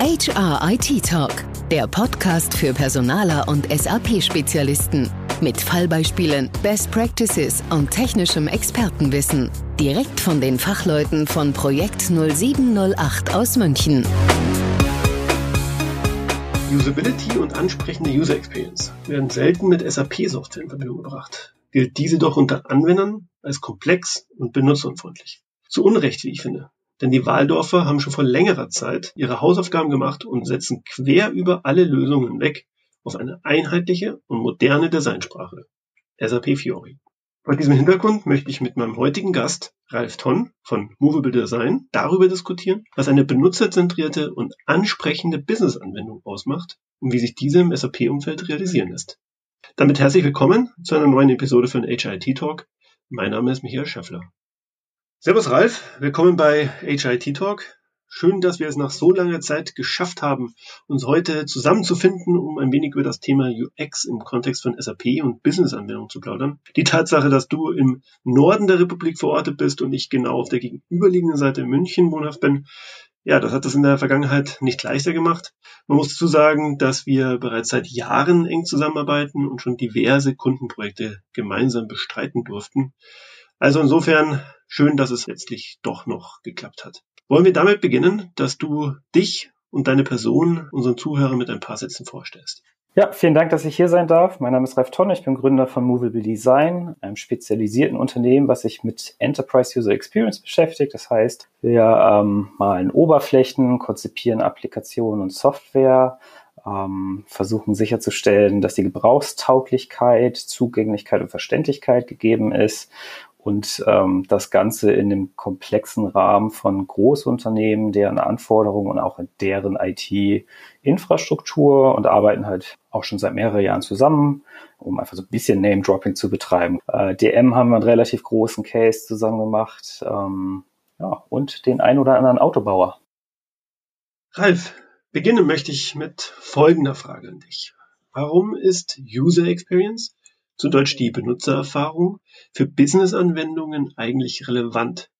HR IT Talk, der Podcast für Personaler und SAP-Spezialisten. Mit Fallbeispielen, Best Practices und technischem Expertenwissen. Direkt von den Fachleuten von Projekt 0708 aus München. Usability und ansprechende User Experience werden selten mit SAP-Software in Verbindung gebracht. Gilt diese doch unter Anwendern als komplex und benutzerunfreundlich. Zu Unrecht, wie ich finde. Denn die Waldorfer haben schon vor längerer Zeit ihre Hausaufgaben gemacht und setzen quer über alle Lösungen weg auf eine einheitliche und moderne Designsprache. SAP Fiori. Vor diesem Hintergrund möchte ich mit meinem heutigen Gast, Ralf Tonn von Movable Design, darüber diskutieren, was eine benutzerzentrierte und ansprechende Business-Anwendung ausmacht und wie sich diese im SAP-Umfeld realisieren lässt. Damit herzlich willkommen zu einer neuen Episode von HIT Talk. Mein Name ist Michael Schäffler. Servus Ralf, willkommen bei HIT Talk. Schön, dass wir es nach so langer Zeit geschafft haben, uns heute zusammenzufinden, um ein wenig über das Thema UX im Kontext von SAP und Business-Anwendungen zu plaudern. Die Tatsache, dass du im Norden der Republik verortet bist und ich genau auf der gegenüberliegenden Seite in München wohnhaft bin, ja, das hat das in der Vergangenheit nicht leichter gemacht. Man muss dazu sagen, dass wir bereits seit Jahren eng zusammenarbeiten und schon diverse Kundenprojekte gemeinsam bestreiten durften. Also insofern schön, dass es letztlich doch noch geklappt hat. Wollen wir damit beginnen, dass du dich und deine Person unseren Zuhörern mit ein paar Sätzen vorstellst? Ja, vielen Dank, dass ich hier sein darf. Mein Name ist Ralf Tonne, ich bin Gründer von Movable Design, einem spezialisierten Unternehmen, was sich mit Enterprise User Experience beschäftigt. Das heißt, wir ähm, malen Oberflächen, konzipieren Applikationen und Software, ähm, versuchen sicherzustellen, dass die Gebrauchstauglichkeit, Zugänglichkeit und Verständlichkeit gegeben ist und ähm, das Ganze in dem komplexen Rahmen von Großunternehmen, deren Anforderungen und auch deren IT-Infrastruktur und arbeiten halt auch schon seit mehreren Jahren zusammen, um einfach so ein bisschen Name-Dropping zu betreiben. Äh, DM haben wir einen relativ großen Case zusammen gemacht ähm, ja, und den ein oder anderen Autobauer. Ralf, beginnen möchte ich mit folgender Frage an dich. Warum ist User Experience zu Deutsch die Benutzererfahrung, für Business-Anwendungen eigentlich relevant?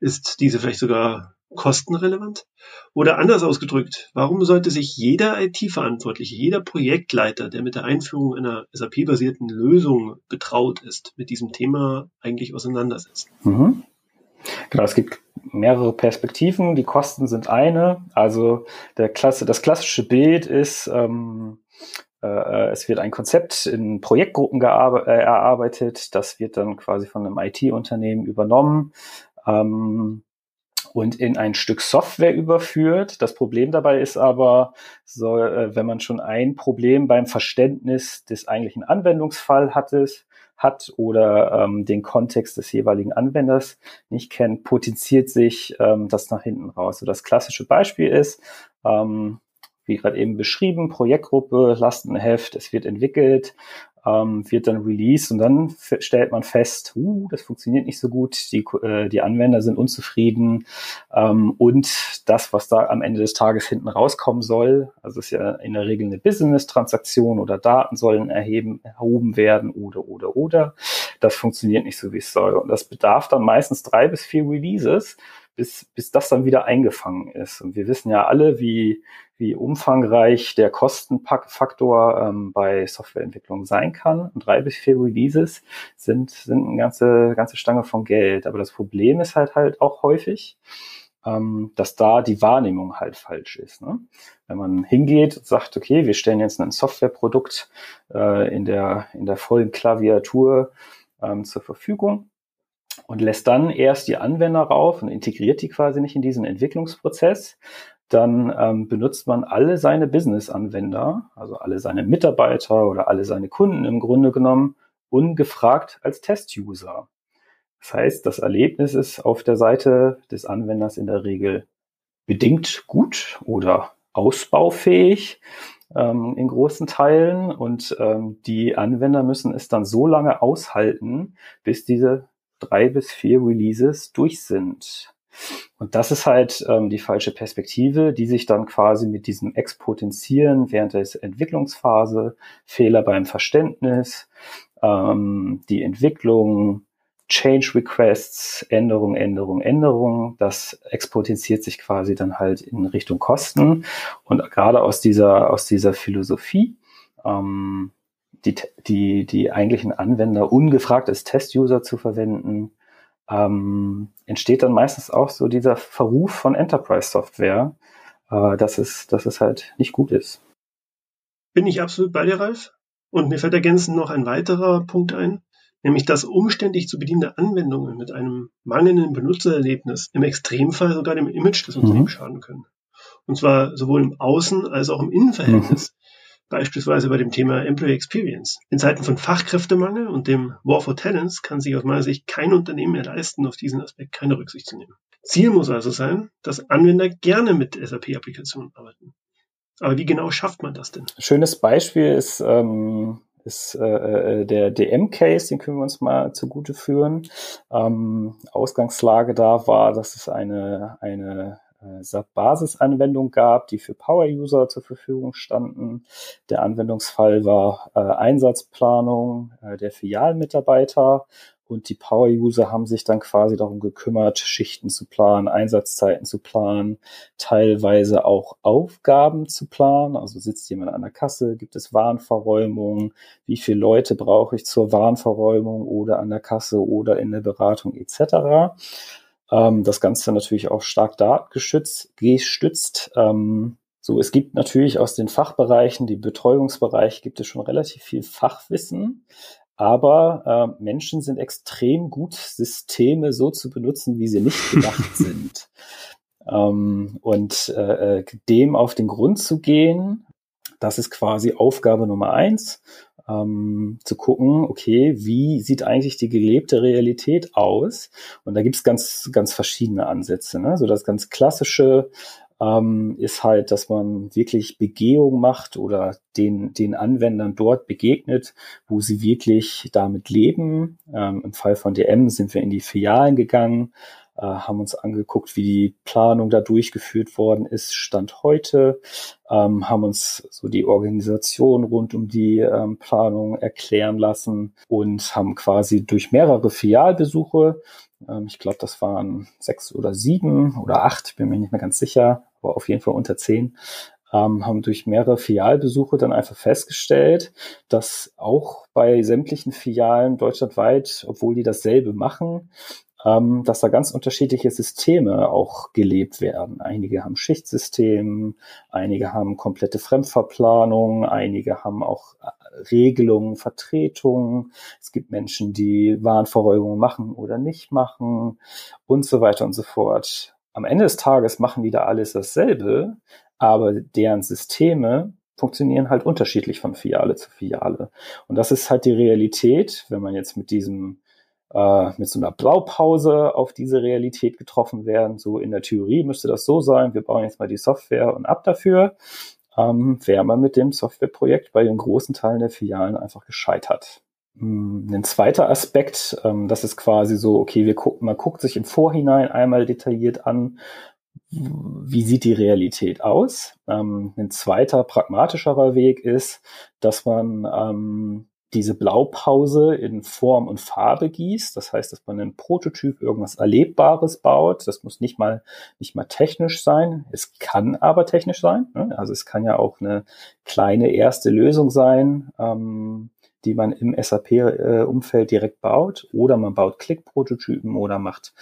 Ist diese vielleicht sogar kostenrelevant? Oder anders ausgedrückt, warum sollte sich jeder IT-Verantwortliche, jeder Projektleiter, der mit der Einführung einer SAP-basierten Lösung betraut ist, mit diesem Thema eigentlich auseinandersetzen? Mhm. Genau, es gibt mehrere Perspektiven. Die Kosten sind eine. Also der Klasse, das klassische Bild ist, ähm, äh, es wird ein Konzept in Projektgruppen äh, erarbeitet. Das wird dann quasi von einem IT-Unternehmen übernommen. Ähm, und in ein Stück Software überführt. Das Problem dabei ist aber, so, äh, wenn man schon ein Problem beim Verständnis des eigentlichen Anwendungsfall hat, hat oder ähm, den Kontext des jeweiligen Anwenders nicht kennt, potenziert sich ähm, das nach hinten raus. So das klassische Beispiel ist, ähm, wie gerade eben beschrieben, Projektgruppe, Lastenheft, es wird entwickelt, ähm, wird dann released und dann stellt man fest, uh, das funktioniert nicht so gut, die, äh, die Anwender sind unzufrieden ähm, und das, was da am Ende des Tages hinten rauskommen soll, also ist ja in der Regel eine Business-Transaktion oder Daten sollen erheben, erhoben werden oder, oder, oder, das funktioniert nicht so, wie es soll und das bedarf dann meistens drei bis vier Releases, bis, bis das dann wieder eingefangen ist. Und wir wissen ja alle, wie, wie umfangreich der Kostenfaktor ähm, bei Softwareentwicklung sein kann. Und drei bis vier Releases sind, sind eine ganze, ganze Stange von Geld. Aber das Problem ist halt halt auch häufig, ähm, dass da die Wahrnehmung halt falsch ist. Ne? Wenn man hingeht und sagt, okay, wir stellen jetzt ein Softwareprodukt äh, in, der, in der vollen Klaviatur ähm, zur Verfügung, und lässt dann erst die Anwender rauf und integriert die quasi nicht in diesen Entwicklungsprozess. Dann ähm, benutzt man alle seine Business-Anwender, also alle seine Mitarbeiter oder alle seine Kunden im Grunde genommen, ungefragt als Test-User. Das heißt, das Erlebnis ist auf der Seite des Anwenders in der Regel bedingt gut oder ausbaufähig ähm, in großen Teilen und ähm, die Anwender müssen es dann so lange aushalten, bis diese drei bis vier Releases durch sind. Und das ist halt ähm, die falsche Perspektive, die sich dann quasi mit diesem Expotenzieren während der Entwicklungsphase, Fehler beim Verständnis, ähm, die Entwicklung, Change Requests, Änderung, Änderung, Änderung. Das exponentiert sich quasi dann halt in Richtung Kosten. Und gerade aus dieser, aus dieser Philosophie, ähm, die, die, die eigentlichen Anwender ungefragt als Test-User zu verwenden, ähm, entsteht dann meistens auch so dieser Verruf von Enterprise-Software, äh, dass, es, dass es halt nicht gut ist. Bin ich absolut bei dir, Ralf. Und mir fällt ergänzend noch ein weiterer Punkt ein, nämlich dass umständlich zu bedienende Anwendungen mit einem mangelnden Benutzererlebnis im Extremfall sogar dem Image des Unternehmens mhm. schaden können. Und zwar sowohl im Außen- als auch im Innenverhältnis. Beispielsweise bei dem Thema Employee Experience. In Zeiten von Fachkräftemangel und dem War for Talents kann sich aus meiner Sicht kein Unternehmen mehr leisten, auf diesen Aspekt keine Rücksicht zu nehmen. Ziel muss also sein, dass Anwender gerne mit SAP-Applikationen arbeiten. Aber wie genau schafft man das denn? Schönes Beispiel ist, ähm, ist äh, äh der DM-Case, den können wir uns mal zugute führen. Ähm, Ausgangslage da war, dass es eine, eine äh, SAP-Basisanwendung gab, die für Power-User zur Verfügung standen. Der Anwendungsfall war äh, Einsatzplanung äh, der Filialmitarbeiter und die Power-User haben sich dann quasi darum gekümmert, Schichten zu planen, Einsatzzeiten zu planen, teilweise auch Aufgaben zu planen. Also sitzt jemand an der Kasse, gibt es Warenverräumung, wie viele Leute brauche ich zur Warenverräumung oder an der Kasse oder in der Beratung etc. Ähm, das Ganze natürlich auch stark datengeschützt, gestützt. Ähm, so, es gibt natürlich aus den Fachbereichen, die Betreuungsbereich, gibt es schon relativ viel Fachwissen. Aber äh, Menschen sind extrem gut, Systeme so zu benutzen, wie sie nicht gedacht sind. Ähm, und äh, äh, dem auf den Grund zu gehen, das ist quasi Aufgabe Nummer eins ähm, zu gucken, okay, wie sieht eigentlich die gelebte Realität aus? Und da gibt's ganz, ganz verschiedene Ansätze. Ne? So das ganz klassische ähm, ist halt, dass man wirklich Begehung macht oder den, den Anwendern dort begegnet, wo sie wirklich damit leben. Ähm, Im Fall von DM sind wir in die Filialen gegangen, äh, haben uns angeguckt, wie die Planung da durchgeführt worden ist, Stand heute, ähm, haben uns so die Organisation rund um die ähm, Planung erklären lassen und haben quasi durch mehrere Filialbesuche, ähm, ich glaube, das waren sechs oder sieben oder acht, bin mir nicht mehr ganz sicher, aber auf jeden Fall unter zehn, ähm, haben durch mehrere Filialbesuche dann einfach festgestellt, dass auch bei sämtlichen Filialen deutschlandweit, obwohl die dasselbe machen, ähm, dass da ganz unterschiedliche Systeme auch gelebt werden. Einige haben Schichtsystem, einige haben komplette Fremdverplanung, einige haben auch äh, Regelungen, Vertretungen. Es gibt Menschen, die Warenverräumungen machen oder nicht machen und so weiter und so fort. Am Ende des Tages machen die da alles dasselbe, aber deren Systeme funktionieren halt unterschiedlich von Filiale zu Filiale. Und das ist halt die Realität, wenn man jetzt mit diesem äh, mit so einer Blaupause auf diese Realität getroffen werden. So in der Theorie müsste das so sein, wir bauen jetzt mal die Software und ab dafür. Ähm, wäre man mit dem Softwareprojekt bei den großen Teilen der Filialen einfach gescheitert. Hm, ein zweiter Aspekt, ähm, das ist quasi so, okay, wir gucken, man guckt sich im Vorhinein einmal detailliert an, wie sieht die Realität aus. Ähm, ein zweiter pragmatischerer Weg ist, dass man ähm, diese Blaupause in Form und Farbe gießt. Das heißt, dass man einen Prototyp irgendwas Erlebbares baut. Das muss nicht mal, nicht mal technisch sein. Es kann aber technisch sein. Ne? Also es kann ja auch eine kleine erste Lösung sein, ähm, die man im SAP-Umfeld direkt baut. Oder man baut Klick-Prototypen oder macht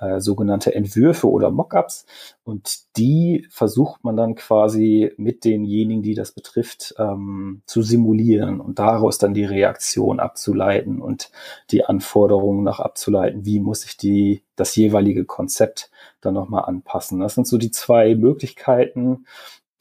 äh, sogenannte Entwürfe oder Mockups. Und die versucht man dann quasi mit denjenigen, die das betrifft, ähm, zu simulieren und daraus dann die Reaktion abzuleiten und die Anforderungen nach abzuleiten. Wie muss ich die, das jeweilige Konzept dann nochmal anpassen? Das sind so die zwei Möglichkeiten,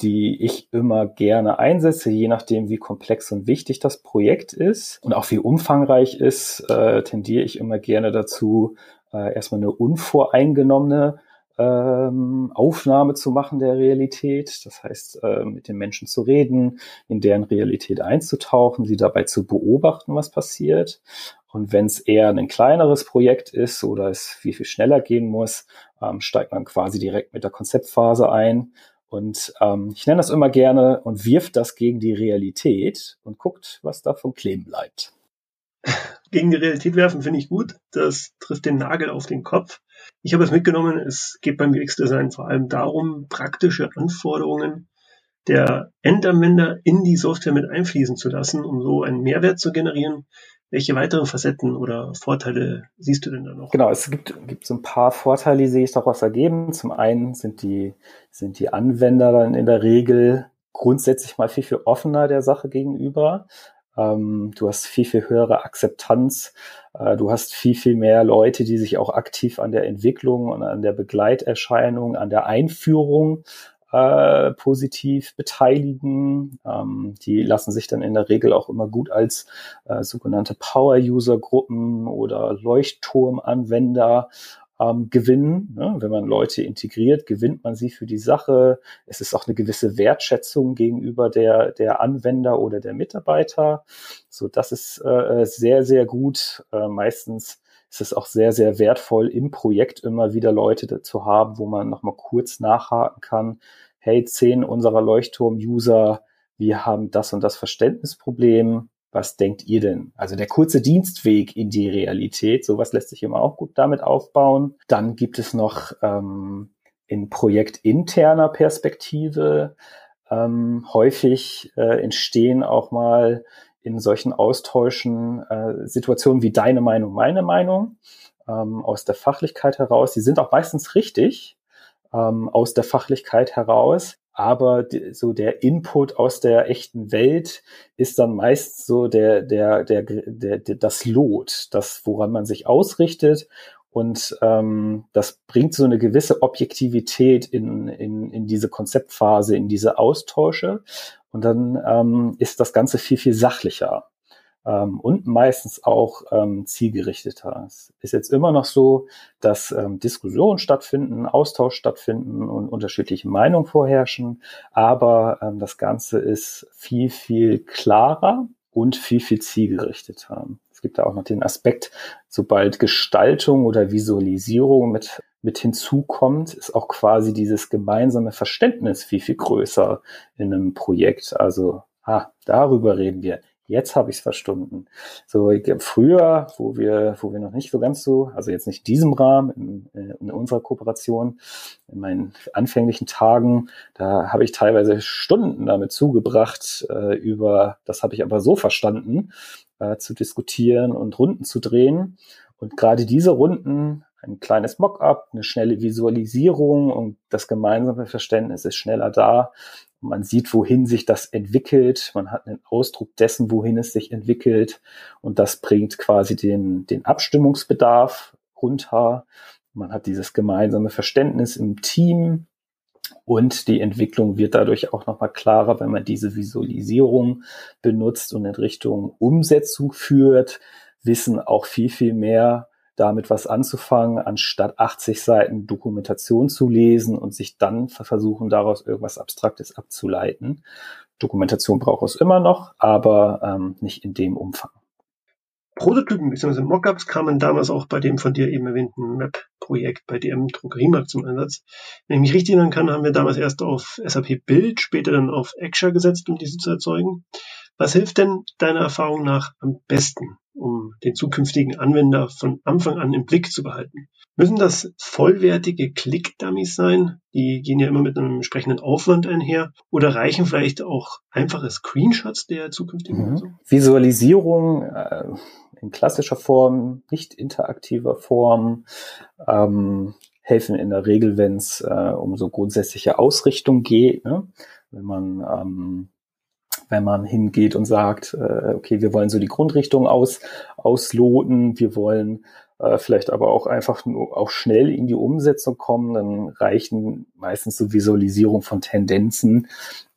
die ich immer gerne einsetze, je nachdem, wie komplex und wichtig das Projekt ist und auch wie umfangreich ist, äh, tendiere ich immer gerne dazu, äh, erstmal eine unvoreingenommene ähm, Aufnahme zu machen der Realität. Das heißt, äh, mit den Menschen zu reden, in deren Realität einzutauchen, sie dabei zu beobachten, was passiert. Und wenn es eher ein kleineres Projekt ist oder es viel, viel schneller gehen muss, ähm, steigt man quasi direkt mit der Konzeptphase ein und ähm, ich nenne das immer gerne und wirft das gegen die Realität und guckt, was davon kleben bleibt. gegen die Realität werfen finde ich gut. Das trifft den Nagel auf den Kopf. Ich habe es mitgenommen, es geht beim UX-Design vor allem darum, praktische Anforderungen der Endanwender in die Software mit einfließen zu lassen, um so einen Mehrwert zu generieren. Welche weiteren Facetten oder Vorteile siehst du denn da noch? Genau, es gibt, gibt so ein paar Vorteile, die sehe ich daraus ergeben. Zum einen sind die, sind die Anwender dann in der Regel grundsätzlich mal viel, viel offener der Sache gegenüber. Ähm, du hast viel, viel höhere Akzeptanz. Äh, du hast viel, viel mehr Leute, die sich auch aktiv an der Entwicklung und an der Begleiterscheinung, an der Einführung äh, positiv beteiligen. Ähm, die lassen sich dann in der Regel auch immer gut als äh, sogenannte Power-User-Gruppen oder Leuchtturmanwender ähm, gewinnen. Ne? Wenn man Leute integriert, gewinnt man sie für die Sache. Es ist auch eine gewisse Wertschätzung gegenüber der, der Anwender oder der Mitarbeiter. So, das ist äh, sehr, sehr gut. Äh, meistens ist es auch sehr, sehr wertvoll, im Projekt immer wieder Leute zu haben, wo man nochmal kurz nachhaken kann. Hey, zehn unserer Leuchtturm-User, wir haben das und das Verständnisproblem. Was denkt ihr denn? Also der kurze Dienstweg in die Realität, sowas lässt sich immer auch gut damit aufbauen. Dann gibt es noch ähm, in projektinterner Perspektive ähm, häufig äh, entstehen auch mal in solchen Austauschen äh, Situationen wie deine Meinung, meine Meinung ähm, aus der Fachlichkeit heraus. Die sind auch meistens richtig ähm, aus der Fachlichkeit heraus. Aber die, so der Input aus der echten Welt ist dann meist so der, der, der, der, der das Lot, das, woran man sich ausrichtet. Und ähm, das bringt so eine gewisse Objektivität in, in, in diese Konzeptphase, in diese Austausche. Und dann ähm, ist das Ganze viel, viel sachlicher ähm, und meistens auch ähm, zielgerichteter. Es ist jetzt immer noch so, dass ähm, Diskussionen stattfinden, Austausch stattfinden und unterschiedliche Meinungen vorherrschen, aber ähm, das Ganze ist viel, viel klarer und viel, viel zielgerichteter. Es gibt da auch noch den Aspekt, sobald Gestaltung oder Visualisierung mit mit hinzukommt, ist auch quasi dieses gemeinsame Verständnis viel, viel größer in einem Projekt. Also, ah, darüber reden wir. Jetzt habe ich es verstanden. So früher, wo wir, wo wir noch nicht so ganz so, also jetzt nicht in diesem Rahmen, in, in unserer Kooperation, in meinen anfänglichen Tagen, da habe ich teilweise Stunden damit zugebracht, äh, über, das habe ich aber so verstanden, äh, zu diskutieren und Runden zu drehen. Und gerade diese Runden ein kleines Mockup, eine schnelle Visualisierung und das gemeinsame Verständnis ist schneller da. Man sieht, wohin sich das entwickelt. Man hat einen Ausdruck dessen, wohin es sich entwickelt. Und das bringt quasi den, den Abstimmungsbedarf runter. Man hat dieses gemeinsame Verständnis im Team. Und die Entwicklung wird dadurch auch nochmal klarer, wenn man diese Visualisierung benutzt und in Richtung Umsetzung führt, wissen auch viel, viel mehr, damit was anzufangen, anstatt 80 Seiten Dokumentation zu lesen und sich dann versuchen, daraus irgendwas Abstraktes abzuleiten. Dokumentation braucht es immer noch, aber ähm, nicht in dem Umfang. Prototypen bzw. Mockups kamen damals auch bei dem von dir eben erwähnten Map-Projekt bei DM Drogeriemarkt zum Einsatz. Wenn ich mich richtig erinnern kann, haben wir damals erst auf SAP Bild, später dann auf Extra gesetzt, um diese zu erzeugen. Was hilft denn deiner Erfahrung nach am besten, um den zukünftigen Anwender von Anfang an im Blick zu behalten? Müssen das vollwertige Click-Dummies sein? Die gehen ja immer mit einem entsprechenden Aufwand einher. Oder reichen vielleicht auch einfache Screenshots der zukünftigen mhm. Visualisierung äh, in klassischer Form, nicht interaktiver Form, ähm, helfen in der Regel, wenn es äh, um so grundsätzliche Ausrichtung geht. Ne? Wenn man ähm, wenn man hingeht und sagt, äh, okay, wir wollen so die Grundrichtung aus, ausloten, wir wollen äh, vielleicht aber auch einfach nur auch schnell in die Umsetzung kommen, dann reichen meistens so Visualisierung von Tendenzen,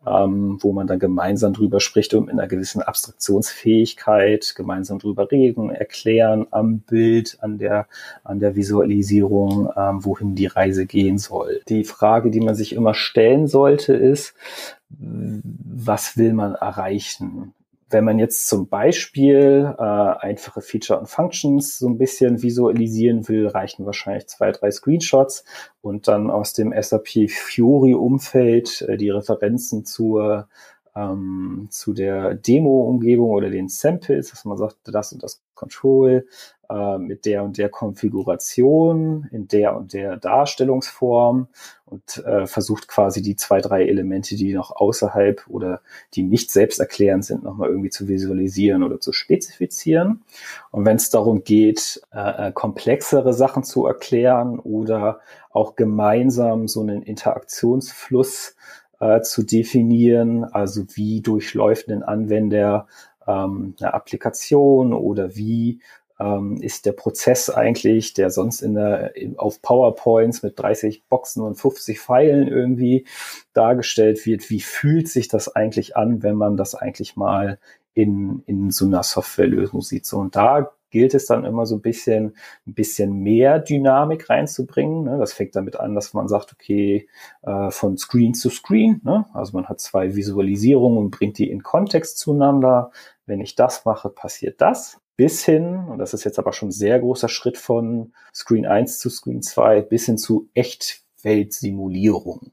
ähm, wo man dann gemeinsam drüber spricht und mit einer gewissen Abstraktionsfähigkeit gemeinsam drüber reden, erklären am Bild, an der, an der Visualisierung, ähm, wohin die Reise gehen soll. Die Frage, die man sich immer stellen sollte, ist, was will man erreichen? Wenn man jetzt zum Beispiel äh, einfache Feature und Functions so ein bisschen visualisieren will, reichen wahrscheinlich zwei, drei Screenshots und dann aus dem SAP Fiori-Umfeld äh, die Referenzen zur ähm, zu der Demo-Umgebung oder den Samples, dass man sagt, das und das Control äh, mit der und der Konfiguration, in der und der Darstellungsform und äh, versucht quasi die zwei, drei Elemente, die noch außerhalb oder die nicht selbsterklärend sind, nochmal irgendwie zu visualisieren oder zu spezifizieren. Und wenn es darum geht, äh, äh, komplexere Sachen zu erklären oder auch gemeinsam so einen Interaktionsfluss äh, zu definieren, also wie durchläuft ein Anwender ähm, eine Applikation oder wie ähm, ist der Prozess eigentlich, der sonst in der, auf PowerPoints mit 30 Boxen und 50 Pfeilen irgendwie dargestellt wird, wie fühlt sich das eigentlich an, wenn man das eigentlich mal in, in so einer Softwarelösung sieht. So, und da gilt es dann immer so ein bisschen, ein bisschen mehr Dynamik reinzubringen. Ne? Das fängt damit an, dass man sagt, okay, äh, von Screen zu Screen, ne? also man hat zwei Visualisierungen und bringt die in Kontext zueinander. Wenn ich das mache, passiert das. Bis hin, und das ist jetzt aber schon ein sehr großer Schritt von Screen 1 zu Screen 2, bis hin zu Echtweltsimulierung.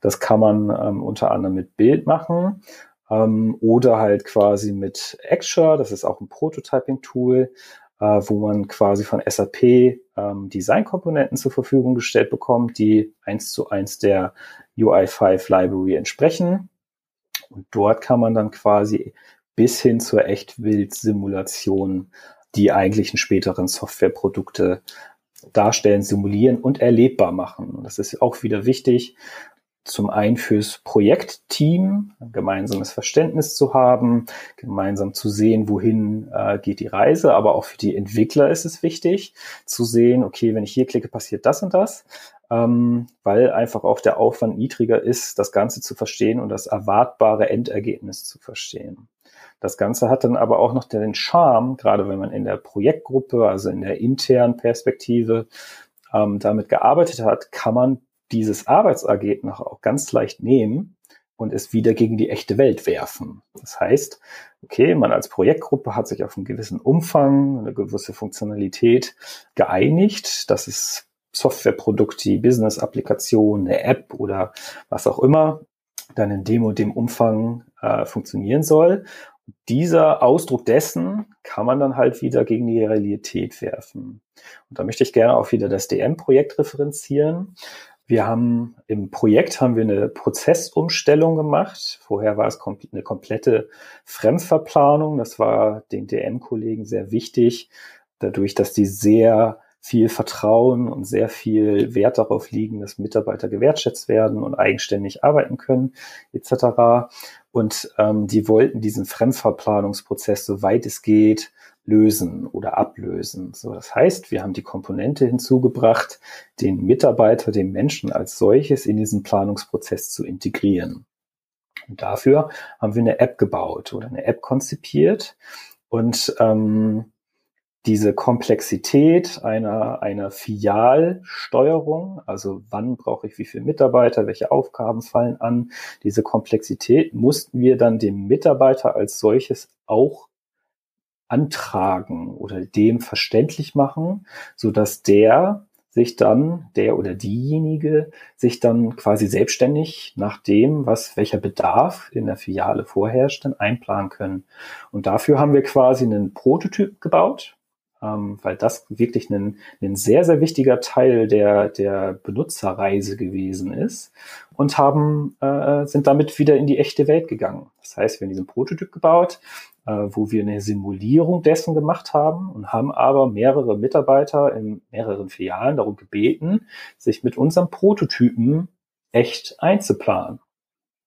Das kann man ähm, unter anderem mit Bild machen ähm, oder halt quasi mit Extra, das ist auch ein Prototyping-Tool, äh, wo man quasi von SAP ähm, Designkomponenten zur Verfügung gestellt bekommt, die eins zu eins der UI5 Library entsprechen. Und dort kann man dann quasi bis hin zur Echtwild-Simulation die eigentlichen späteren Softwareprodukte darstellen, simulieren und erlebbar machen. Das ist auch wieder wichtig, zum einen fürs Projektteam ein gemeinsames Verständnis zu haben, gemeinsam zu sehen, wohin äh, geht die Reise, aber auch für die Entwickler ist es wichtig zu sehen, okay, wenn ich hier klicke, passiert das und das, ähm, weil einfach auch der Aufwand niedriger ist, das Ganze zu verstehen und das erwartbare Endergebnis zu verstehen. Das Ganze hat dann aber auch noch den Charme, gerade wenn man in der Projektgruppe, also in der internen Perspektive, ähm, damit gearbeitet hat, kann man dieses Arbeitsergebnis auch ganz leicht nehmen und es wieder gegen die echte Welt werfen. Das heißt, okay, man als Projektgruppe hat sich auf einen gewissen Umfang, eine gewisse Funktionalität geeinigt. Das ist Softwareprodukt, die Business-Applikation, eine App oder was auch immer dann in dem und dem Umfang äh, funktionieren soll. dieser Ausdruck dessen kann man dann halt wieder gegen die Realität werfen. Und da möchte ich gerne auch wieder das DM-Projekt referenzieren. Wir haben im Projekt haben wir eine Prozessumstellung gemacht. Vorher war es eine komplette Fremdverplanung. Das war den DM-Kollegen sehr wichtig, dadurch, dass die sehr viel Vertrauen und sehr viel Wert darauf liegen, dass Mitarbeiter gewertschätzt werden und eigenständig arbeiten können, etc. Und ähm, die wollten diesen Fremdverplanungsprozess, soweit es geht, lösen oder ablösen. So, das heißt, wir haben die Komponente hinzugebracht, den Mitarbeiter, den Menschen als solches in diesen Planungsprozess zu integrieren. Und dafür haben wir eine App gebaut oder eine App konzipiert und ähm, diese Komplexität einer, einer Filialsteuerung, also wann brauche ich wie viele Mitarbeiter, welche Aufgaben fallen an, diese Komplexität mussten wir dann dem Mitarbeiter als solches auch antragen oder dem verständlich machen, so dass der sich dann, der oder diejenige, sich dann quasi selbstständig nach dem, was, welcher Bedarf in der Filiale vorherrscht, dann einplanen können. Und dafür haben wir quasi einen Prototyp gebaut, ähm, weil das wirklich ein, ein sehr, sehr wichtiger Teil der, der Benutzerreise gewesen ist und haben, äh, sind damit wieder in die echte Welt gegangen. Das heißt, wir haben diesen Prototyp gebaut, wo wir eine Simulierung dessen gemacht haben und haben aber mehrere Mitarbeiter in mehreren Filialen darum gebeten, sich mit unserem Prototypen echt einzuplanen.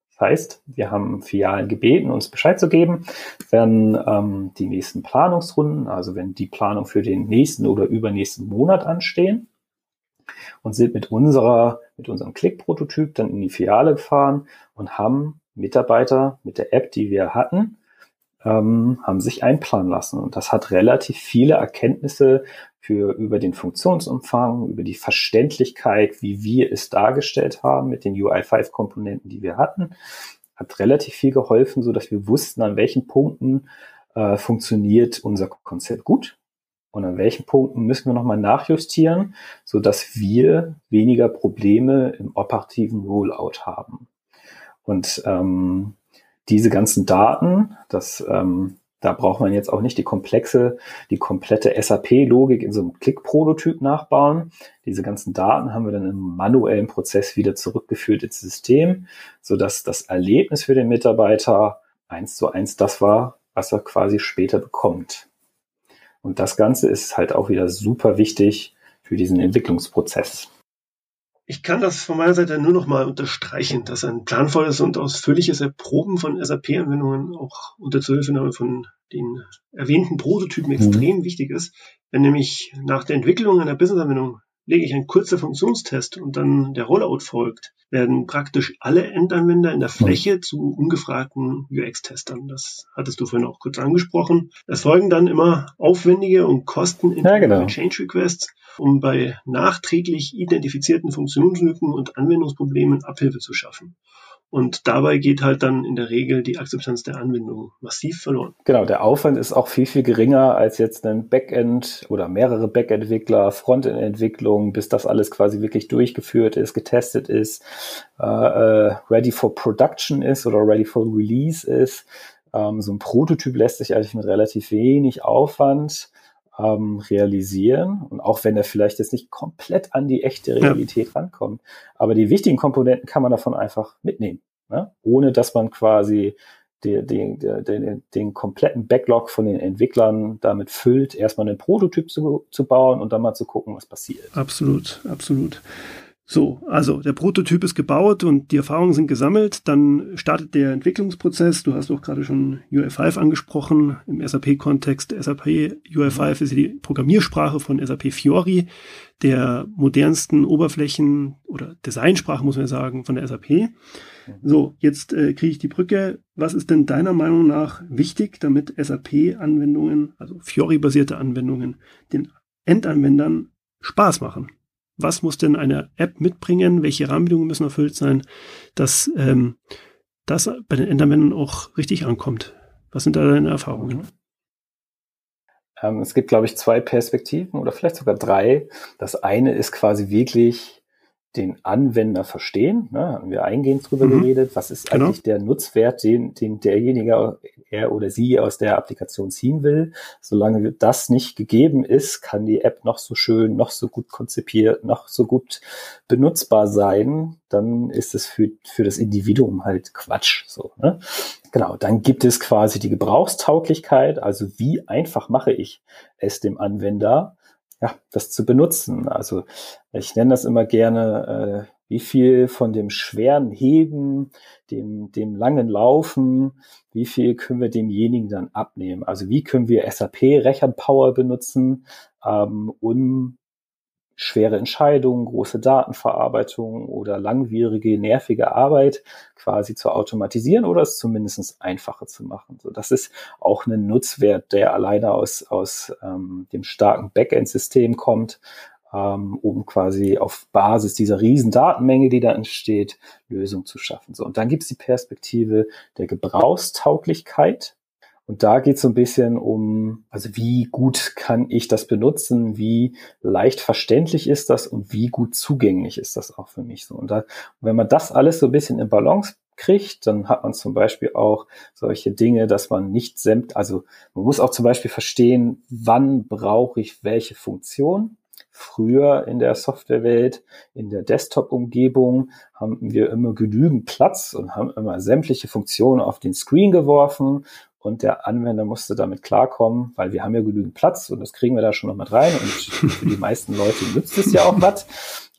Das heißt, wir haben Filialen gebeten, uns Bescheid zu geben, wenn ähm, die nächsten Planungsrunden, also wenn die Planung für den nächsten oder übernächsten Monat anstehen und sind mit unserer, mit unserem Click-Prototyp dann in die Filiale gefahren und haben Mitarbeiter mit der App, die wir hatten, ähm, haben sich einplanen lassen. Und das hat relativ viele Erkenntnisse für über den Funktionsumfang, über die Verständlichkeit, wie wir es dargestellt haben mit den UI5-Komponenten, die wir hatten, hat relativ viel geholfen, so dass wir wussten, an welchen Punkten äh, funktioniert unser Konzept gut und an welchen Punkten müssen wir nochmal nachjustieren, so dass wir weniger Probleme im operativen Rollout haben. Und ähm, diese ganzen Daten, das ähm, da braucht man jetzt auch nicht die komplexe, die komplette SAP-Logik in so einem Klick-Prototyp nachbauen. Diese ganzen Daten haben wir dann im manuellen Prozess wieder zurückgeführt ins System, sodass das Erlebnis für den Mitarbeiter eins zu eins das war, was er quasi später bekommt. Und das Ganze ist halt auch wieder super wichtig für diesen Entwicklungsprozess. Ich kann das von meiner Seite nur noch mal unterstreichen, dass ein planvolles und ausführliches Erproben von SAP-Anwendungen auch unter Zuhilfenahme von den erwähnten Prototypen mhm. extrem wichtig ist. Wenn nämlich nach der Entwicklung einer Business-Anwendung lege ich einen kurzen Funktionstest und dann der Rollout folgt, werden praktisch alle Endanwender in der Fläche zu ungefragten UX-Testern. Das hattest du vorhin auch kurz angesprochen. Es folgen dann immer aufwendige und kostenintensive ja, genau. Change Requests, um bei nachträglich identifizierten Funktionslücken und Anwendungsproblemen Abhilfe zu schaffen. Und dabei geht halt dann in der Regel die Akzeptanz der Anwendung massiv verloren. Genau, der Aufwand ist auch viel, viel geringer als jetzt ein Backend oder mehrere Backend-Entwickler, Frontend-Entwicklung, bis das alles quasi wirklich durchgeführt ist, getestet ist, äh, äh, ready for production ist oder ready for release ist. Ähm, so ein Prototyp lässt sich eigentlich mit relativ wenig Aufwand ähm, realisieren. Und auch wenn er vielleicht jetzt nicht komplett an die echte Realität ja. rankommt, aber die wichtigen Komponenten kann man davon einfach mitnehmen, ne? ohne dass man quasi den, den, den, den kompletten Backlog von den Entwicklern damit füllt, erstmal einen Prototyp zu, zu bauen und dann mal zu gucken, was passiert. Absolut, absolut. So, also der Prototyp ist gebaut und die Erfahrungen sind gesammelt. Dann startet der Entwicklungsprozess. Du hast auch gerade schon UI5 angesprochen im SAP-Kontext. SAP UI5 ist die Programmiersprache von SAP Fiori, der modernsten Oberflächen oder Designsprache, muss man sagen, von der SAP. So, jetzt äh, kriege ich die Brücke. Was ist denn deiner Meinung nach wichtig, damit SAP-Anwendungen, also Fiori-basierte Anwendungen, den Endanwendern Spaß machen? Was muss denn eine App mitbringen, welche Rahmenbedingungen müssen erfüllt sein, dass ähm, das bei den Endanwendern auch richtig ankommt. Was sind da deine Erfahrungen? Mhm. Ähm, es gibt, glaube ich, zwei Perspektiven oder vielleicht sogar drei. Das eine ist quasi wirklich den Anwender verstehen. Ne? Haben wir eingehend drüber mhm. geredet. Was ist genau. eigentlich der Nutzwert, den, den derjenige, er oder sie aus der Applikation ziehen will? Solange das nicht gegeben ist, kann die App noch so schön, noch so gut konzipiert, noch so gut benutzbar sein. Dann ist es für, für das Individuum halt Quatsch. So, ne? Genau, dann gibt es quasi die Gebrauchstauglichkeit, also wie einfach mache ich es dem Anwender, ja, das zu benutzen. Also ich nenne das immer gerne, äh, wie viel von dem schweren Heben, dem, dem langen Laufen, wie viel können wir demjenigen dann abnehmen? Also wie können wir SAP Rechenpower benutzen, ähm, um schwere Entscheidungen, große Datenverarbeitung oder langwierige, nervige Arbeit quasi zu automatisieren oder es zumindest einfacher zu machen. So, das ist auch ein Nutzwert, der alleine aus, aus ähm, dem starken Backend-System kommt, ähm, um quasi auf Basis dieser riesen Datenmenge, die da entsteht, Lösungen zu schaffen. So, und dann gibt es die Perspektive der Gebrauchstauglichkeit. Und da geht es so ein bisschen um, also wie gut kann ich das benutzen, wie leicht verständlich ist das und wie gut zugänglich ist das auch für mich so. Und da, wenn man das alles so ein bisschen in Balance kriegt, dann hat man zum Beispiel auch solche Dinge, dass man nicht sämt, also man muss auch zum Beispiel verstehen, wann brauche ich welche Funktion. Früher in der Softwarewelt, in der Desktop-Umgebung haben wir immer genügend Platz und haben immer sämtliche Funktionen auf den Screen geworfen und der Anwender musste damit klarkommen, weil wir haben ja genügend Platz und das kriegen wir da schon noch mit rein und für die meisten Leute nützt es ja auch was.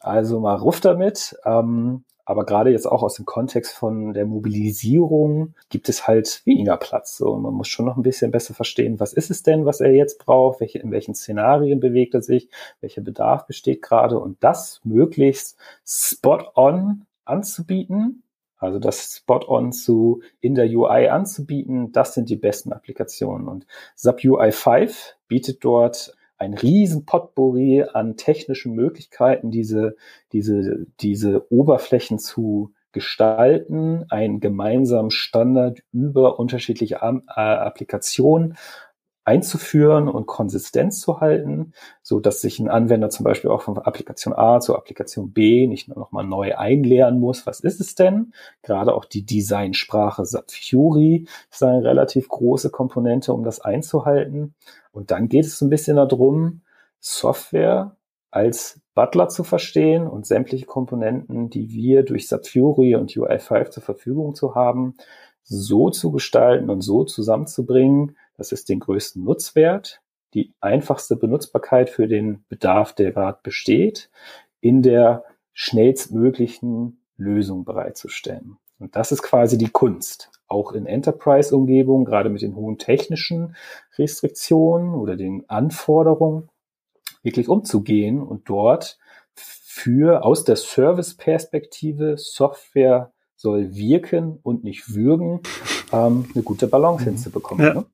Also mal ruff damit. Ähm, aber gerade jetzt auch aus dem Kontext von der Mobilisierung gibt es halt weniger Platz. So, man muss schon noch ein bisschen besser verstehen, was ist es denn, was er jetzt braucht, welche, in welchen Szenarien bewegt er sich, welcher Bedarf besteht gerade und das möglichst spot on anzubieten also das Spot-on zu in der UI anzubieten, das sind die besten Applikationen. Und SAP UI 5 bietet dort ein riesen Potpourri an technischen Möglichkeiten, diese, diese, diese Oberflächen zu gestalten, einen gemeinsamen Standard über unterschiedliche äh, Applikationen einzuführen und Konsistenz zu halten, so dass sich ein Anwender zum Beispiel auch von Applikation A zur Applikation B nicht nochmal neu einlernen muss. Was ist es denn? Gerade auch die Designsprache SAP Fury ist eine relativ große Komponente, um das einzuhalten. Und dann geht es ein bisschen darum, Software als Butler zu verstehen und sämtliche Komponenten, die wir durch SAP Fury und UI5 zur Verfügung zu haben, so zu gestalten und so zusammenzubringen, das ist den größten Nutzwert, die einfachste Benutzbarkeit für den Bedarf, der gerade besteht, in der schnellstmöglichen Lösung bereitzustellen. Und das ist quasi die Kunst. Auch in Enterprise-Umgebungen, gerade mit den hohen technischen Restriktionen oder den Anforderungen, wirklich umzugehen und dort für aus der Service-Perspektive Software soll wirken und nicht würgen, ähm, eine gute Balance mhm. hinzubekommen. Ja. Ne?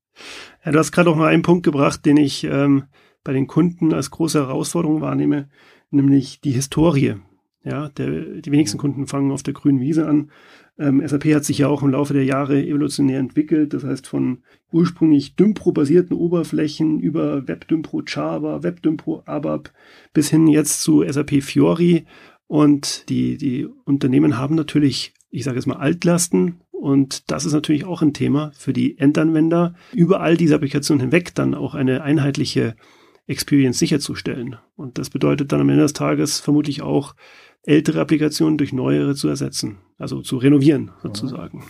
Ja, du hast gerade auch mal einen Punkt gebracht, den ich ähm, bei den Kunden als große Herausforderung wahrnehme, nämlich die Historie. Ja, der, die wenigsten Kunden fangen auf der grünen Wiese an. Ähm, SAP hat sich ja auch im Laufe der Jahre evolutionär entwickelt. Das heißt, von ursprünglich Dympro-basierten Oberflächen über WebDympro Java, WebDympro ABAP bis hin jetzt zu SAP Fiori. Und die, die Unternehmen haben natürlich, ich sage jetzt mal, Altlasten und das ist natürlich auch ein Thema für die Endanwender, über all diese Applikationen hinweg dann auch eine einheitliche Experience sicherzustellen. Und das bedeutet dann am Ende des Tages vermutlich auch, ältere Applikationen durch neuere zu ersetzen, also zu renovieren sozusagen.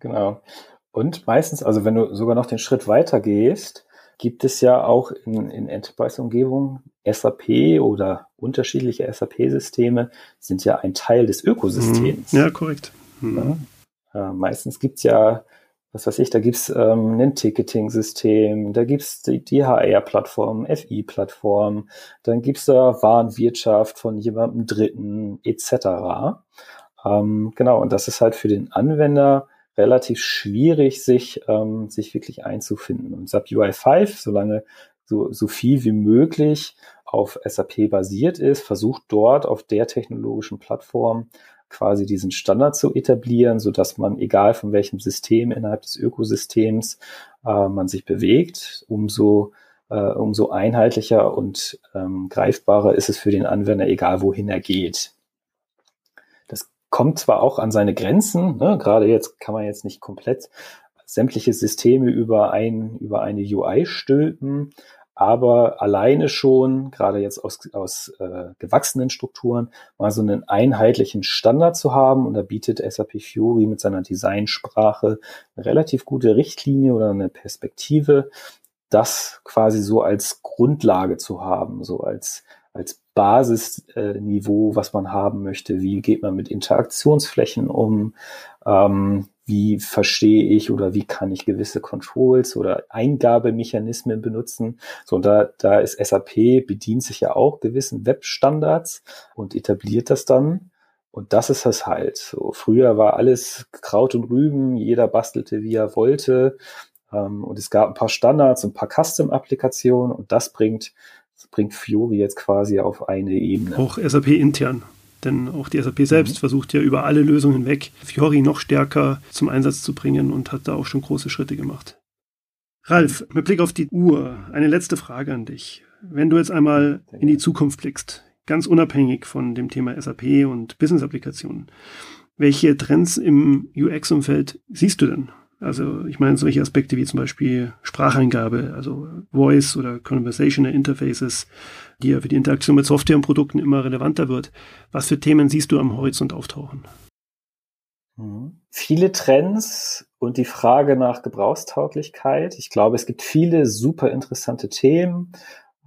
Genau. Und meistens, also wenn du sogar noch den Schritt weiter gehst, gibt es ja auch in, in Enterprise-Umgebungen SAP oder unterschiedliche SAP-Systeme sind ja ein Teil des Ökosystems. Ja, korrekt. Mhm. Ja, meistens gibt's ja, was weiß ich, da gibt's ähm, ein Ticketing-System, da gibt's die, die HR-Plattform, FI-Plattform, dann gibt's da Warenwirtschaft von jemandem Dritten etc. Ähm, genau, und das ist halt für den Anwender relativ schwierig, sich, ähm, sich wirklich einzufinden. Und SAP UI5, solange so, so viel wie möglich auf SAP basiert ist, versucht dort auf der technologischen Plattform quasi diesen Standard zu etablieren, so dass man, egal von welchem System innerhalb des Ökosystems äh, man sich bewegt, umso äh, umso einheitlicher und ähm, greifbarer ist es für den Anwender, egal wohin er geht. Das kommt zwar auch an seine Grenzen, ne? gerade jetzt kann man jetzt nicht komplett sämtliche Systeme über ein über eine UI stülpen, aber alleine schon, gerade jetzt aus, aus äh, gewachsenen Strukturen, mal so einen einheitlichen Standard zu haben. Und da bietet SAP Fury mit seiner Designsprache eine relativ gute Richtlinie oder eine Perspektive, das quasi so als Grundlage zu haben, so als, als Basisniveau, äh, was man haben möchte. Wie geht man mit Interaktionsflächen um? Ähm, wie verstehe ich oder wie kann ich gewisse Controls oder Eingabemechanismen benutzen. So, und da, da ist SAP, bedient sich ja auch gewissen Webstandards und etabliert das dann. Und das ist es halt. So, früher war alles Kraut und Rüben, jeder bastelte, wie er wollte. Ähm, und es gab ein paar Standards, ein paar Custom-Applikationen und das bringt, das bringt Fiori jetzt quasi auf eine Ebene. Auch SAP intern. Denn auch die SAP selbst mhm. versucht ja über alle Lösungen hinweg Fiori noch stärker zum Einsatz zu bringen und hat da auch schon große Schritte gemacht. Ralf, mit Blick auf die Uhr, eine letzte Frage an dich. Wenn du jetzt einmal in die Zukunft blickst, ganz unabhängig von dem Thema SAP und Business-Applikationen, welche Trends im UX-Umfeld siehst du denn? Also ich meine solche Aspekte wie zum Beispiel Spracheingabe, also Voice oder Conversational Interfaces, die ja für die Interaktion mit Software und Produkten immer relevanter wird. Was für Themen siehst du am Horizont auftauchen? Mhm. Viele Trends und die Frage nach Gebrauchstauglichkeit. Ich glaube, es gibt viele super interessante Themen.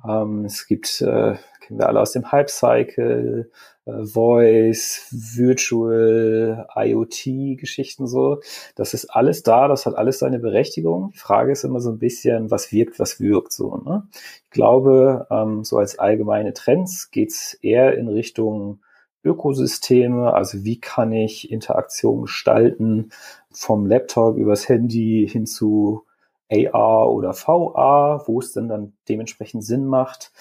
Ähm, es gibt, äh, kennen wir alle aus dem Hype Cycle, äh, Voice, Virtual, IoT-Geschichten so. Das ist alles da, das hat alles seine Berechtigung. Die Frage ist immer so ein bisschen, was wirkt, was wirkt so. Ne? Ich glaube, ähm, so als allgemeine Trends geht's eher in Richtung Ökosysteme, also wie kann ich Interaktion gestalten vom Laptop übers Handy hin zu AR oder VR, wo es denn dann dementsprechend Sinn macht,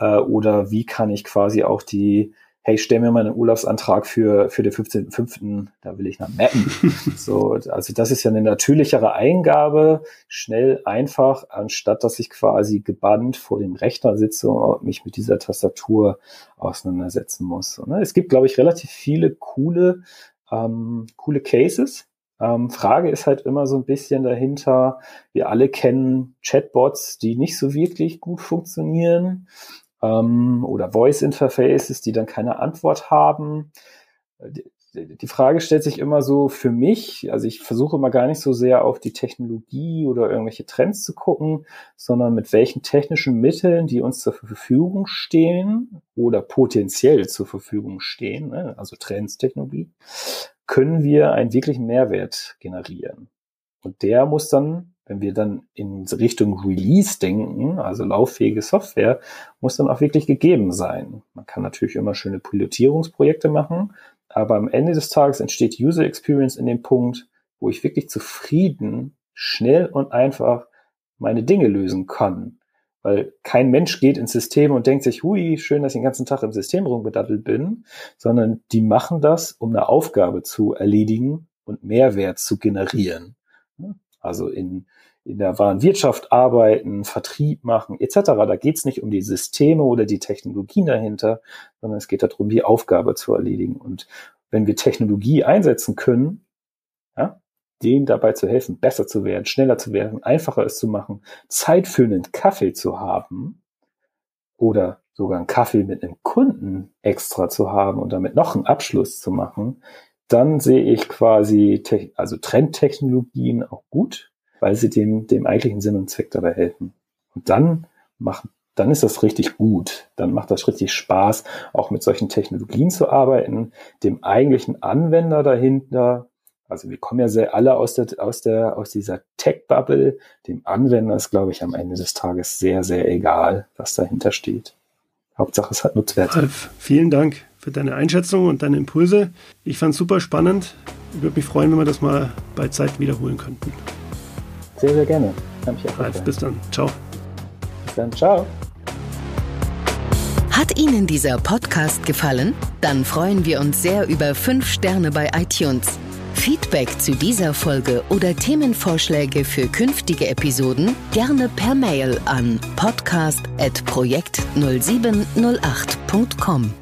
äh, oder wie kann ich quasi auch die hey, stell mir mal einen Urlaubsantrag für, für den 15.05., da will ich nach Mappen. so, also das ist ja eine natürlichere Eingabe, schnell, einfach, anstatt dass ich quasi gebannt vor dem Rechner sitze und mich mit dieser Tastatur auseinandersetzen muss. Ne? Es gibt, glaube ich, relativ viele coole, ähm, coole Cases. Ähm, Frage ist halt immer so ein bisschen dahinter, wir alle kennen Chatbots, die nicht so wirklich gut funktionieren ähm, oder Voice Interfaces, die dann keine Antwort haben. Die, die Frage stellt sich immer so für mich, also ich versuche immer gar nicht so sehr auf die Technologie oder irgendwelche Trends zu gucken, sondern mit welchen technischen Mitteln, die uns zur Verfügung stehen oder potenziell zur Verfügung stehen, ne, also Trends, Technologie, können wir einen wirklichen Mehrwert generieren. Und der muss dann wenn wir dann in Richtung Release denken, also lauffähige Software, muss dann auch wirklich gegeben sein. Man kann natürlich immer schöne Pilotierungsprojekte machen, aber am Ende des Tages entsteht User Experience in dem Punkt, wo ich wirklich zufrieden, schnell und einfach meine Dinge lösen kann. Weil kein Mensch geht ins System und denkt sich, hui, schön, dass ich den ganzen Tag im System rumgedattelt bin, sondern die machen das, um eine Aufgabe zu erledigen und Mehrwert zu generieren. Also in in der wahren Wirtschaft arbeiten, Vertrieb machen etc. Da geht es nicht um die Systeme oder die Technologien dahinter, sondern es geht darum, die Aufgabe zu erledigen. Und wenn wir Technologie einsetzen können, ja, denen dabei zu helfen, besser zu werden, schneller zu werden, einfacher es zu machen, Zeit für einen Kaffee zu haben oder sogar einen Kaffee mit einem Kunden extra zu haben und damit noch einen Abschluss zu machen, dann sehe ich quasi, also Trendtechnologien auch gut, weil sie dem, dem eigentlichen Sinn und Zweck dabei helfen. Und dann machen, dann ist das richtig gut. Dann macht das richtig Spaß, auch mit solchen Technologien zu arbeiten, dem eigentlichen Anwender dahinter. Also wir kommen ja sehr alle aus der, aus der, aus dieser Tech-Bubble. Dem Anwender ist, glaube ich, am Ende des Tages sehr, sehr egal, was dahinter steht. Hauptsache es hat Nutzwert. Ralf, vielen Dank für deine Einschätzung und deine Impulse. Ich fand es super spannend. Ich würde mich freuen, wenn wir das mal bei Zeit wiederholen könnten. Sehr, sehr gerne. Kann mich Ralf, bis dann. Ciao. Bis dann. Ciao. Hat Ihnen dieser Podcast gefallen? Dann freuen wir uns sehr über 5 Sterne bei iTunes. Feedback zu dieser Folge oder Themenvorschläge für künftige Episoden gerne per Mail an podcast.projekt0708.com.